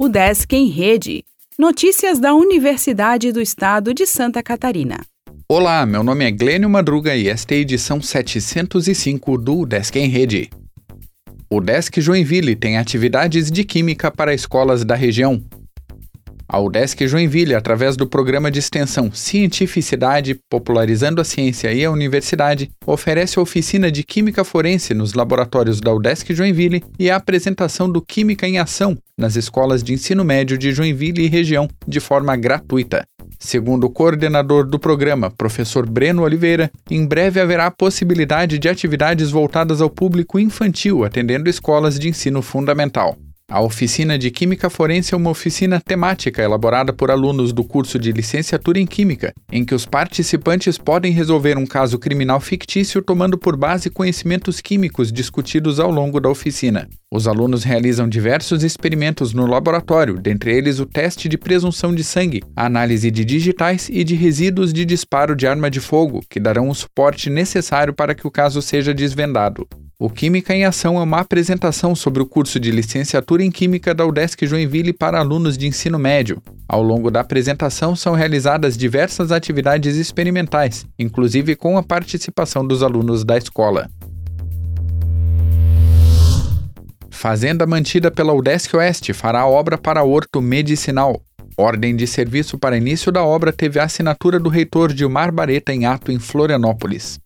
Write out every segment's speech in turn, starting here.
O Desk em Rede. Notícias da Universidade do Estado de Santa Catarina. Olá, meu nome é Glênio Madruga e esta é a edição 705 do Desk em Rede. O Desk Joinville tem atividades de química para escolas da região. A UDESC Joinville, através do programa de extensão Cientificidade, Popularizando a Ciência e a Universidade, oferece a oficina de Química Forense nos laboratórios da UDESC Joinville e a apresentação do Química em Ação nas escolas de ensino médio de Joinville e região, de forma gratuita. Segundo o coordenador do programa, professor Breno Oliveira, em breve haverá a possibilidade de atividades voltadas ao público infantil, atendendo escolas de ensino fundamental. A oficina de Química Forense é uma oficina temática elaborada por alunos do curso de Licenciatura em Química, em que os participantes podem resolver um caso criminal fictício tomando por base conhecimentos químicos discutidos ao longo da oficina. Os alunos realizam diversos experimentos no laboratório, dentre eles o teste de presunção de sangue, a análise de digitais e de resíduos de disparo de arma de fogo, que darão o suporte necessário para que o caso seja desvendado. O Química em Ação é uma apresentação sobre o curso de licenciatura em Química da UDESC Joinville para alunos de ensino médio. Ao longo da apresentação são realizadas diversas atividades experimentais, inclusive com a participação dos alunos da escola. Fazenda mantida pela UDESC Oeste fará obra para Horto Medicinal. Ordem de serviço para início da obra teve a assinatura do reitor Dilmar Bareta em ato em Florianópolis.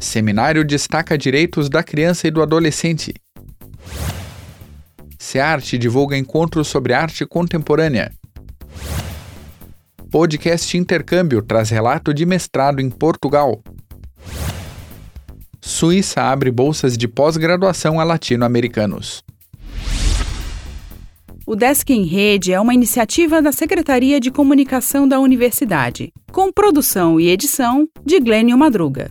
Seminário destaca direitos da criança e do adolescente. SEARTE divulga encontros sobre arte contemporânea. Podcast Intercâmbio traz relato de mestrado em Portugal. Suíça abre bolsas de pós-graduação a latino-americanos. O Desk em Rede é uma iniciativa da Secretaria de Comunicação da Universidade, com produção e edição de Glênio Madruga.